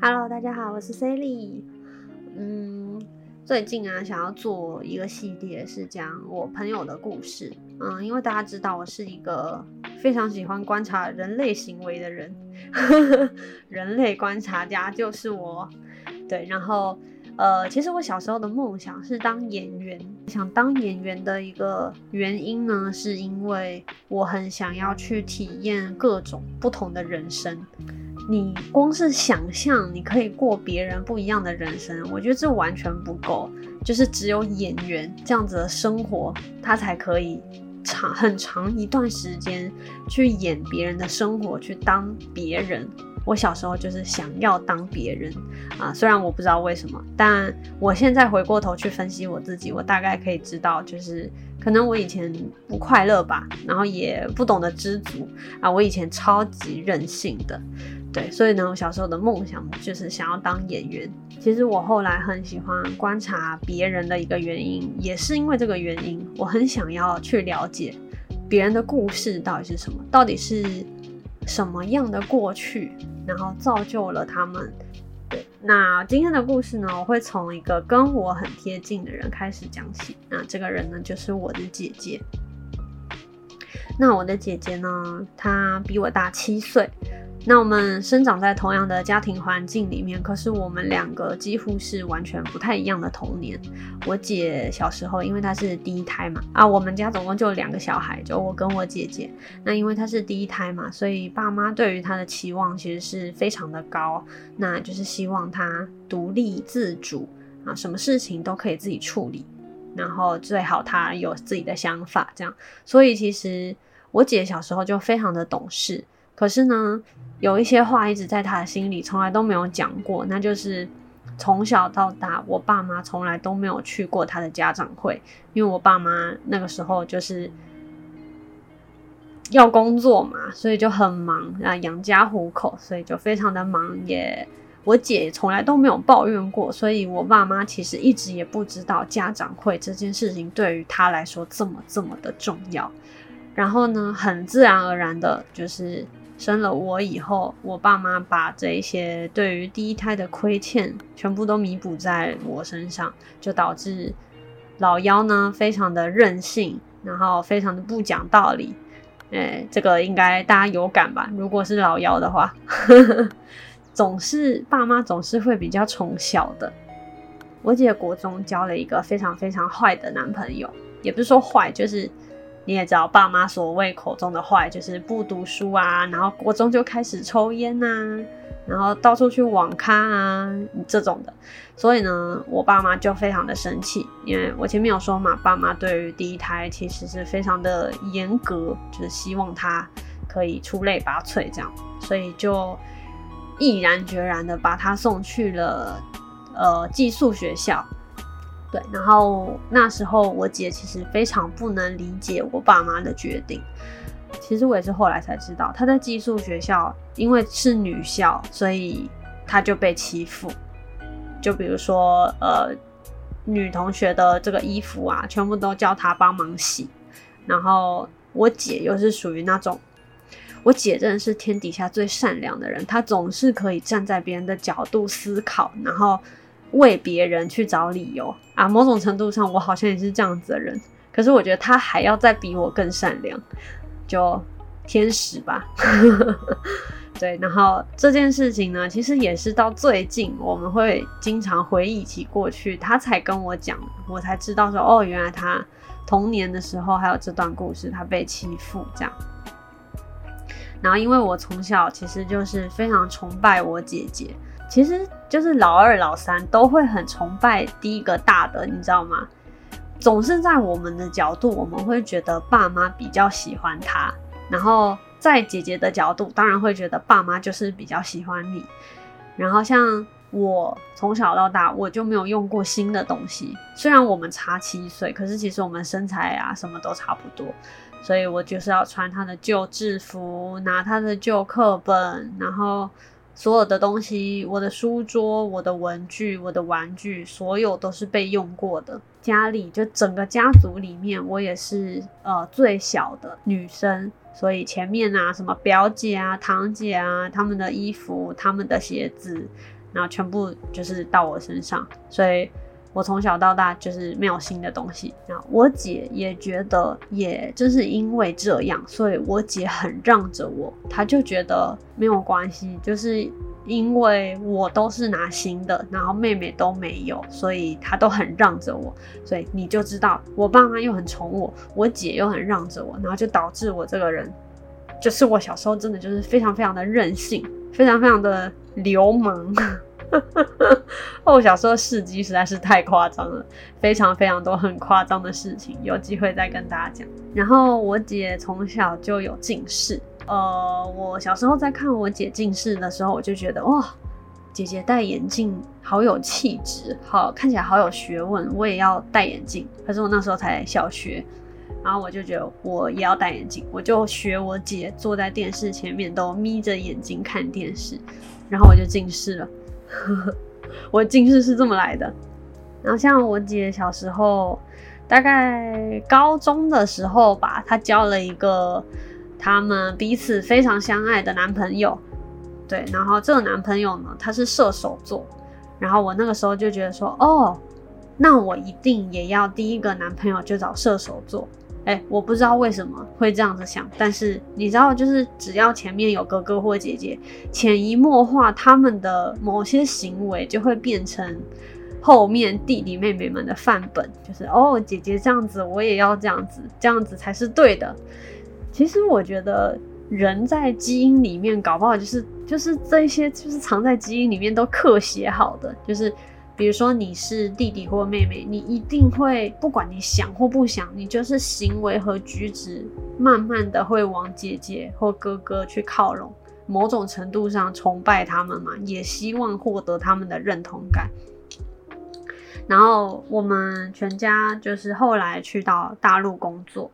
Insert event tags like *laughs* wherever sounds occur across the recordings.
Hello，大家好，我是 Sally。嗯，最近啊，想要做一个系列，是讲我朋友的故事。嗯，因为大家知道我是一个非常喜欢观察人类行为的人，*laughs* 人类观察家就是我。对，然后呃，其实我小时候的梦想是当演员。想当演员的一个原因呢，是因为我很想要去体验各种不同的人生。你光是想象你可以过别人不一样的人生，我觉得这完全不够。就是只有演员这样子的生活，他才可以长很长一段时间去演别人的生活，去当别人。我小时候就是想要当别人啊，虽然我不知道为什么，但我现在回过头去分析我自己，我大概可以知道，就是可能我以前不快乐吧，然后也不懂得知足啊，我以前超级任性的。对，所以呢，我小时候的梦想就是想要当演员。其实我后来很喜欢观察别人的一个原因，也是因为这个原因，我很想要去了解别人的故事到底是什么，到底是什么样的过去，然后造就了他们。对，那今天的故事呢，我会从一个跟我很贴近的人开始讲起。那这个人呢，就是我的姐姐。那我的姐姐呢，她比我大七岁。那我们生长在同样的家庭环境里面，可是我们两个几乎是完全不太一样的童年。我姐小时候，因为她是第一胎嘛，啊，我们家总共就两个小孩，就我跟我姐姐。那因为她是第一胎嘛，所以爸妈对于她的期望其实是非常的高，那就是希望她独立自主啊，什么事情都可以自己处理，然后最好她有自己的想法，这样。所以其实我姐小时候就非常的懂事。可是呢，有一些话一直在他的心里，从来都没有讲过。那就是从小到大，我爸妈从来都没有去过他的家长会，因为我爸妈那个时候就是要工作嘛，所以就很忙啊，养家糊口，所以就非常的忙。也我姐从来都没有抱怨过，所以我爸妈其实一直也不知道家长会这件事情对于他来说这么这么的重要。然后呢，很自然而然的，就是。生了我以后，我爸妈把这一些对于第一胎的亏欠全部都弥补在我身上，就导致老幺呢非常的任性，然后非常的不讲道理。哎，这个应该大家有感吧？如果是老幺的话，*laughs* 总是爸妈总是会比较宠小的。我姐国中交了一个非常非常坏的男朋友，也不是说坏，就是。你也知道，爸妈所谓口中的坏，就是不读书啊，然后国中就开始抽烟呐，然后到处去网咖啊这种的。所以呢，我爸妈就非常的生气，因为我前面有说嘛，爸妈对于第一胎其实是非常的严格，就是希望他可以出类拔萃这样，所以就毅然决然的把他送去了呃寄宿学校。然后那时候我姐其实非常不能理解我爸妈的决定。其实我也是后来才知道，她在寄宿学校，因为是女校，所以她就被欺负。就比如说，呃，女同学的这个衣服啊，全部都叫她帮忙洗。然后我姐又是属于那种，我姐真的是天底下最善良的人，她总是可以站在别人的角度思考，然后。为别人去找理由啊，某种程度上，我好像也是这样子的人。可是我觉得他还要再比我更善良，就天使吧。*laughs* 对，然后这件事情呢，其实也是到最近，我们会经常回忆起过去，他才跟我讲，我才知道说，哦，原来他童年的时候还有这段故事，他被欺负这样。然后因为我从小其实就是非常崇拜我姐姐。其实就是老二、老三都会很崇拜第一个大的，你知道吗？总是在我们的角度，我们会觉得爸妈比较喜欢他，然后在姐姐的角度，当然会觉得爸妈就是比较喜欢你。然后像我从小到大，我就没有用过新的东西，虽然我们差七岁，可是其实我们身材啊什么都差不多，所以我就是要穿他的旧制服，拿他的旧课本，然后。所有的东西，我的书桌、我的文具、我的玩具，所有都是被用过的。家里就整个家族里面，我也是呃最小的女生，所以前面啊，什么表姐啊、堂姐啊，他们的衣服、他们的鞋子，然后全部就是到我身上，所以。我从小到大就是没有新的东西。那我姐也觉得，也就是因为这样，所以我姐很让着我。她就觉得没有关系，就是因为我都是拿新的，然后妹妹都没有，所以她都很让着我。所以你就知道，我爸妈又很宠我，我姐又很让着我，然后就导致我这个人，就是我小时候真的就是非常非常的任性，非常非常的流氓。*laughs* 我小时候事迹实在是太夸张了，非常非常多很夸张的事情，有机会再跟大家讲。然后我姐从小就有近视，呃，我小时候在看我姐近视的时候，我就觉得哇，姐姐戴眼镜好有气质，好看起来好有学问，我也要戴眼镜。可是我那时候才小学，然后我就觉得我也要戴眼镜，我就学我姐坐在电视前面都眯着眼睛看电视，然后我就近视了。*laughs* 我近视是这么来的，然后像我姐小时候，大概高中的时候吧，她交了一个他们彼此非常相爱的男朋友，对，然后这个男朋友呢，他是射手座，然后我那个时候就觉得说，哦，那我一定也要第一个男朋友就找射手座。哎，我不知道为什么会这样子想，但是你知道，就是只要前面有哥哥或姐姐，潜移默化，他们的某些行为就会变成后面弟弟妹妹们的范本，就是哦，姐姐这样子，我也要这样子，这样子才是对的。其实我觉得人在基因里面，搞不好就是就是这些，就是藏在基因里面都刻写好的，就是。比如说你是弟弟或妹妹，你一定会不管你想或不想，你就是行为和举止慢慢的会往姐姐或哥哥去靠拢，某种程度上崇拜他们嘛，也希望获得他们的认同感。然后我们全家就是后来去到大陆工作。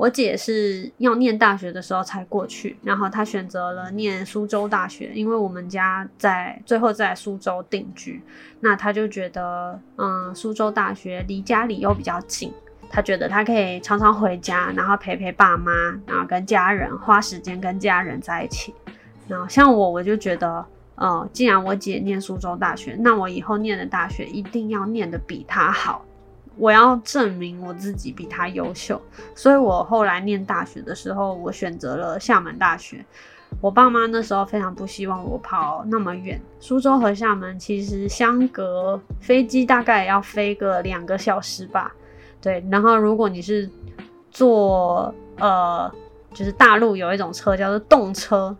我姐是要念大学的时候才过去，然后她选择了念苏州大学，因为我们家在最后在苏州定居，那她就觉得，嗯，苏州大学离家里又比较近，她觉得她可以常常回家，然后陪陪爸妈，然后跟家人花时间跟家人在一起。然后像我，我就觉得，呃，既然我姐念苏州大学，那我以后念的大学一定要念的比她好。我要证明我自己比他优秀，所以我后来念大学的时候，我选择了厦门大学。我爸妈那时候非常不希望我跑那么远，苏州和厦门其实相隔飞机大概要飞个两个小时吧。对，然后如果你是坐呃，就是大陆有一种车叫做动车，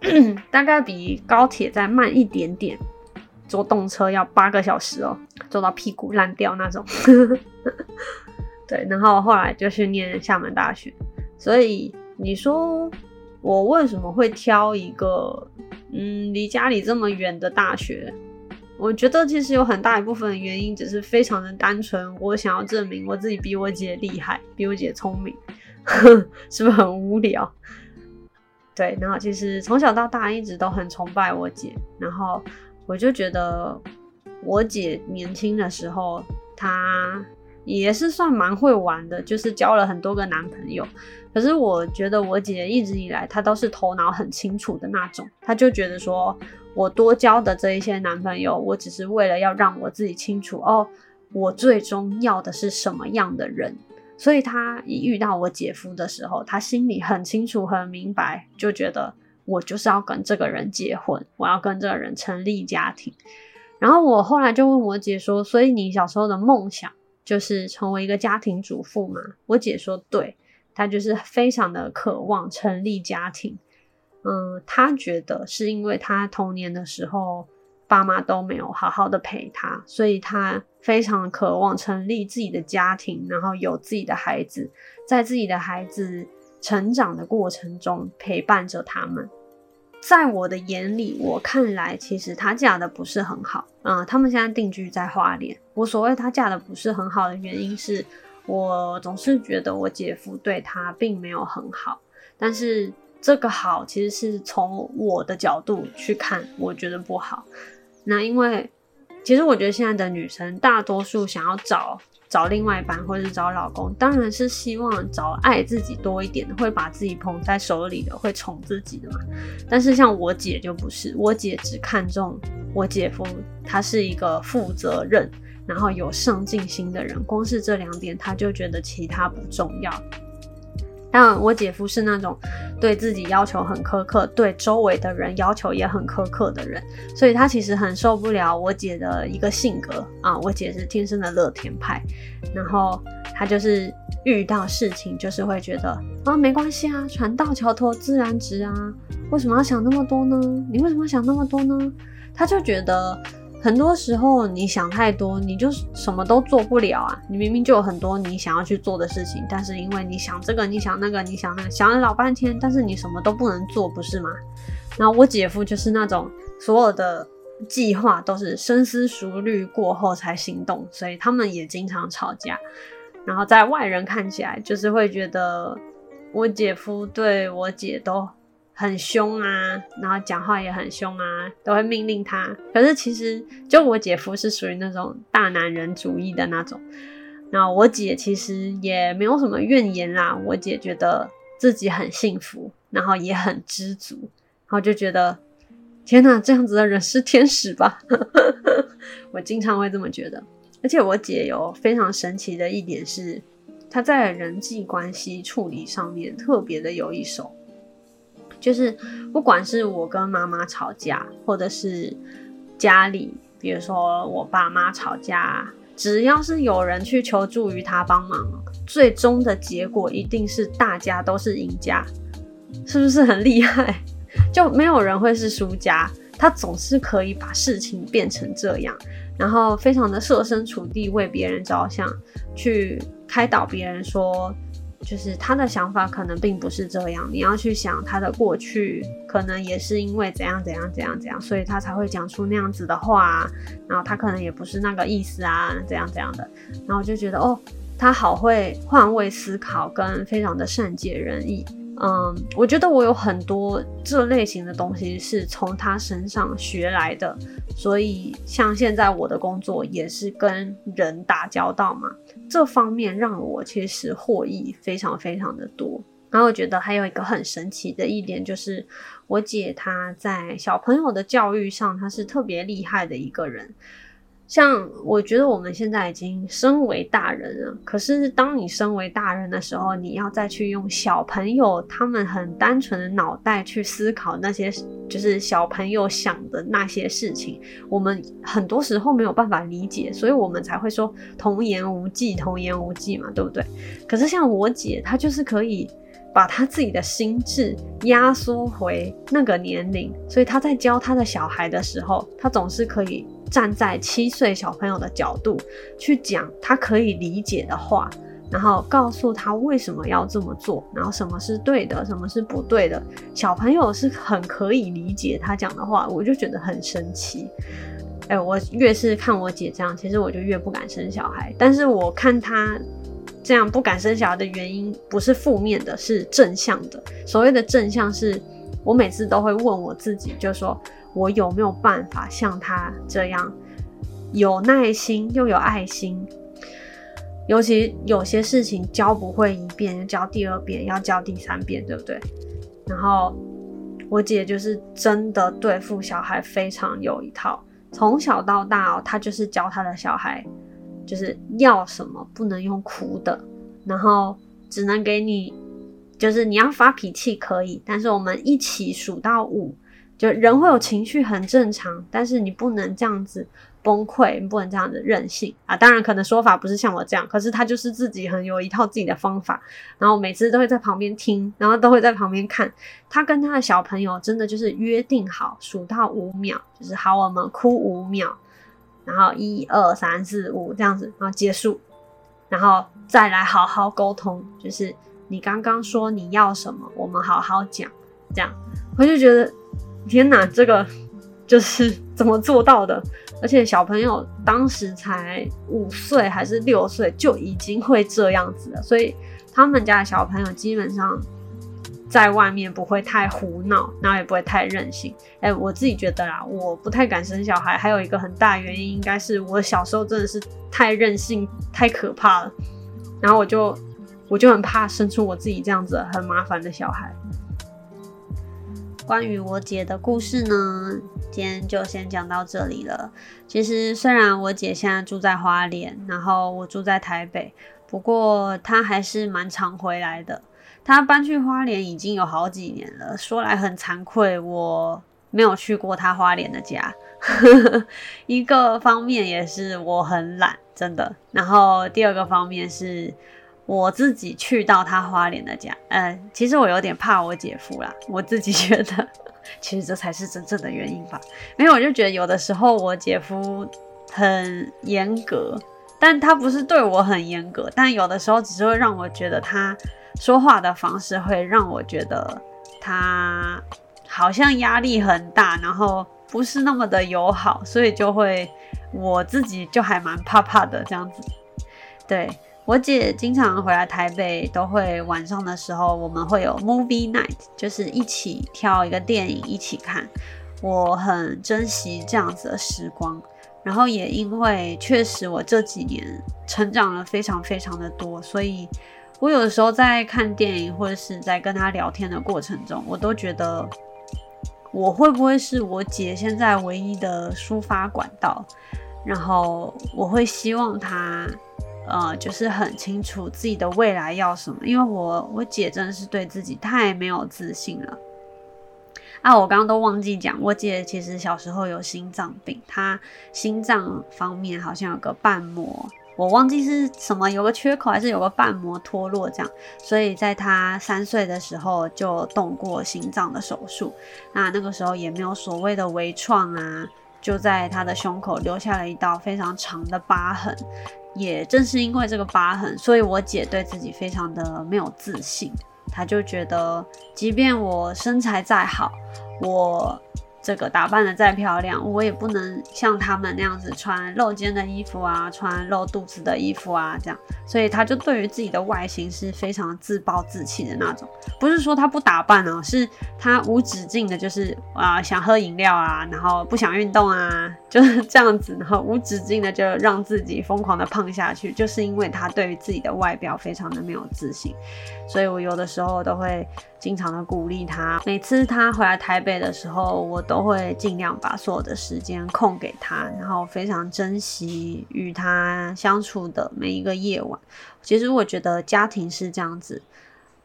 *clears throat* 大概比高铁再慢一点点。坐动车要八个小时哦，坐到屁股烂掉那种。*laughs* 对，然后后来就去念厦门大学。所以你说我为什么会挑一个嗯离家里这么远的大学？我觉得其实有很大一部分原因只是非常的单纯，我想要证明我自己比我姐厉害，比我姐聪明，*laughs* 是不是很无聊？对，然后其实从小到大一直都很崇拜我姐，然后。我就觉得我姐年轻的时候，她也是算蛮会玩的，就是交了很多个男朋友。可是我觉得我姐一直以来，她都是头脑很清楚的那种。她就觉得说，我多交的这一些男朋友，我只是为了要让我自己清楚哦，我最终要的是什么样的人。所以她一遇到我姐夫的时候，她心里很清楚、很明白，就觉得。我就是要跟这个人结婚，我要跟这个人成立家庭。然后我后来就问我姐说：“所以你小时候的梦想就是成为一个家庭主妇吗？”我姐说：“对，她就是非常的渴望成立家庭。嗯，她觉得是因为她童年的时候爸妈都没有好好的陪她，所以她非常渴望成立自己的家庭，然后有自己的孩子，在自己的孩子成长的过程中陪伴着他们。”在我的眼里，我看来其实她嫁的不是很好。嗯，他们现在定居在花莲。我所谓她嫁的不是很好的原因是，我总是觉得我姐夫对她并没有很好。但是这个好其实是从我的角度去看，我觉得不好。那因为其实我觉得现在的女生大多数想要找找另外一半或者是找老公，当然是希望找爱自己多一点的，会把自己捧在手里的，会宠自己的嘛。但是像我姐就不是，我姐只看重我姐夫，他是一个负责任，然后有上进心的人，光是这两点，她就觉得其他不重要。但我姐夫是那种对自己要求很苛刻，对周围的人要求也很苛刻的人，所以他其实很受不了我姐的一个性格啊。我姐是天生的乐天派，然后他就是遇到事情就是会觉得啊没关系啊，船到桥头自然直啊，为什么要想那么多呢？你为什么要想那么多呢？他就觉得。很多时候你想太多，你就什么都做不了啊！你明明就有很多你想要去做的事情，但是因为你想这个，你想那个，你想那个，想了老半天，但是你什么都不能做，不是吗？然后我姐夫就是那种所有的计划都是深思熟虑过后才行动，所以他们也经常吵架。然后在外人看起来，就是会觉得我姐夫对我姐都。很凶啊，然后讲话也很凶啊，都会命令他。可是其实，就我姐夫是属于那种大男人主义的那种。然后我姐其实也没有什么怨言啦，我姐觉得自己很幸福，然后也很知足，然后就觉得天哪，这样子的人是天使吧？*laughs* 我经常会这么觉得。而且我姐有非常神奇的一点是，她在人际关系处理上面特别的有一手。就是不管是我跟妈妈吵架，或者是家里，比如说我爸妈吵架，只要是有人去求助于他帮忙，最终的结果一定是大家都是赢家，是不是很厉害？就没有人会是输家，他总是可以把事情变成这样，然后非常的设身处地为别人着想，去开导别人说。就是他的想法可能并不是这样，你要去想他的过去，可能也是因为怎样怎样怎样怎样，所以他才会讲出那样子的话。然后他可能也不是那个意思啊，怎样怎样的。然后就觉得哦，他好会换位思考，跟非常的善解人意。嗯，我觉得我有很多这类型的东西是从他身上学来的。所以像现在我的工作也是跟人打交道嘛。这方面让我其实获益非常非常的多，然后我觉得还有一个很神奇的一点就是，我姐她在小朋友的教育上，她是特别厉害的一个人。像我觉得我们现在已经身为大人了，可是当你身为大人的时候，你要再去用小朋友他们很单纯的脑袋去思考那些就是小朋友想的那些事情，我们很多时候没有办法理解，所以我们才会说童言无忌，童言无忌嘛，对不对？可是像我姐，她就是可以把她自己的心智压缩回那个年龄，所以她在教她的小孩的时候，她总是可以。站在七岁小朋友的角度去讲他可以理解的话，然后告诉他为什么要这么做，然后什么是对的，什么是不对的。小朋友是很可以理解他讲的话，我就觉得很神奇。哎，我越是看我姐这样，其实我就越不敢生小孩。但是我看她这样不敢生小孩的原因，不是负面的，是正向的。所谓的正向，是我每次都会问我自己，就说。我有没有办法像他这样有耐心又有爱心？尤其有些事情教不会一遍，教第二遍，要教第三遍，对不对？然后我姐就是真的对付小孩非常有一套，从小到大哦，她就是教她的小孩，就是要什么不能用哭的，然后只能给你，就是你要发脾气可以，但是我们一起数到五。就人会有情绪很正常，但是你不能这样子崩溃，你不能这样子任性啊！当然，可能说法不是像我这样，可是他就是自己很有一套自己的方法，然后每次都会在旁边听，然后都会在旁边看。他跟他的小朋友真的就是约定好，数到五秒，就是好，我们哭五秒，然后一二三四五这样子，然后结束，然后再来好好沟通，就是你刚刚说你要什么，我们好好讲，这样我就觉得。天哪，这个就是怎么做到的？而且小朋友当时才五岁还是六岁，就已经会这样子了。所以他们家的小朋友基本上在外面不会太胡闹，然后也不会太任性。哎，我自己觉得啦，我不太敢生小孩，还有一个很大原因，应该是我小时候真的是太任性，太可怕了。然后我就我就很怕生出我自己这样子很麻烦的小孩。关于我姐的故事呢，今天就先讲到这里了。其实虽然我姐现在住在花莲，然后我住在台北，不过她还是蛮常回来的。她搬去花莲已经有好几年了，说来很惭愧，我没有去过她花莲的家。*laughs* 一个方面也是我很懒，真的。然后第二个方面是。我自己去到他花莲的家，呃，其实我有点怕我姐夫啦。我自己觉得，*laughs* 其实这才是真正的原因吧。因为我就觉得有的时候我姐夫很严格，但他不是对我很严格，但有的时候只是会让我觉得他说话的方式会让我觉得他好像压力很大，然后不是那么的友好，所以就会我自己就还蛮怕怕的这样子，对。我姐经常回来台北，都会晚上的时候，我们会有 movie night，就是一起挑一个电影一起看。我很珍惜这样子的时光，然后也因为确实我这几年成长了非常非常的多，所以我有的时候在看电影或者是在跟她聊天的过程中，我都觉得我会不会是我姐现在唯一的抒发管道，然后我会希望她。呃，就是很清楚自己的未来要什么，因为我我姐真的是对自己太没有自信了。啊，我刚刚都忘记讲，我姐其实小时候有心脏病，她心脏方面好像有个瓣膜，我忘记是什么，有个缺口还是有个瓣膜脱落这样，所以在她三岁的时候就动过心脏的手术，那那个时候也没有所谓的微创啊，就在她的胸口留下了一道非常长的疤痕。也正是因为这个疤痕，所以我姐对自己非常的没有自信。她就觉得，即便我身材再好，我。这个打扮的再漂亮，我也不能像他们那样子穿露肩的衣服啊，穿露肚子的衣服啊，这样。所以她就对于自己的外形是非常自暴自弃的那种。不是说她不打扮啊，是她无止境的，就是啊想喝饮料啊，然后不想运动啊，就是这样子，然后无止境的就让自己疯狂的胖下去，就是因为他对于自己的外表非常的没有自信。所以我有的时候都会。经常的鼓励他，每次他回来台北的时候，我都会尽量把所有的时间空给他，然后非常珍惜与他相处的每一个夜晚。其实我觉得家庭是这样子，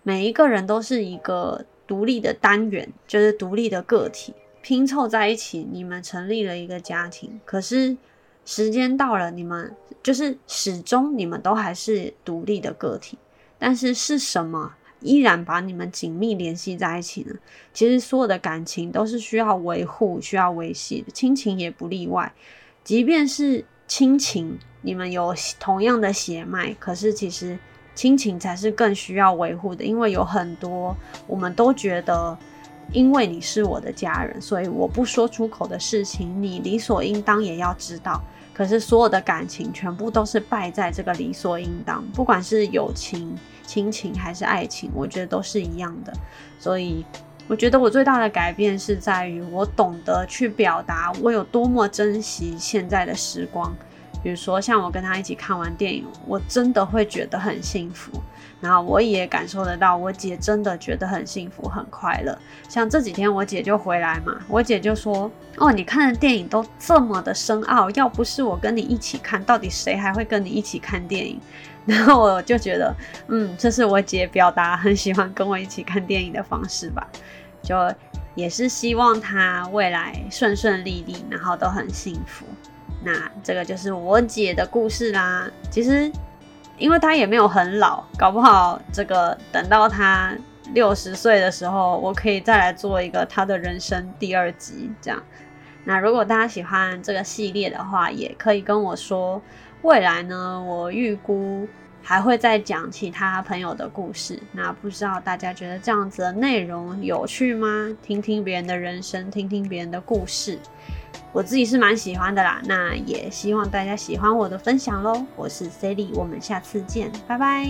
每一个人都是一个独立的单元，就是独立的个体拼凑在一起，你们成立了一个家庭。可是时间到了，你们就是始终你们都还是独立的个体，但是是什么？依然把你们紧密联系在一起呢。其实所有的感情都是需要维护、需要维系的，亲情也不例外。即便是亲情，你们有同样的血脉，可是其实亲情才是更需要维护的，因为有很多我们都觉得，因为你是我的家人，所以我不说出口的事情，你理所应当也要知道。可是所有的感情全部都是败在这个理所应当，不管是友情。亲情还是爱情，我觉得都是一样的。所以，我觉得我最大的改变是在于我懂得去表达我有多么珍惜现在的时光。比如说，像我跟他一起看完电影，我真的会觉得很幸福。然后我也感受得到，我姐真的觉得很幸福、很快乐。像这几天我姐就回来嘛，我姐就说：“哦，你看的电影都这么的深奥，要不是我跟你一起看，到底谁还会跟你一起看电影？” *laughs* 然后我就觉得，嗯，这是我姐表达很喜欢跟我一起看电影的方式吧，就也是希望她未来顺顺利利，然后都很幸福。那这个就是我姐的故事啦。其实，因为她也没有很老，搞不好这个等到她六十岁的时候，我可以再来做一个她的人生第二集这样。那如果大家喜欢这个系列的话，也可以跟我说。未来呢，我预估还会再讲其他朋友的故事。那不知道大家觉得这样子的内容有趣吗？听听别人的人生，听听别人的故事，我自己是蛮喜欢的啦。那也希望大家喜欢我的分享喽。我是 Sally，我们下次见，拜拜。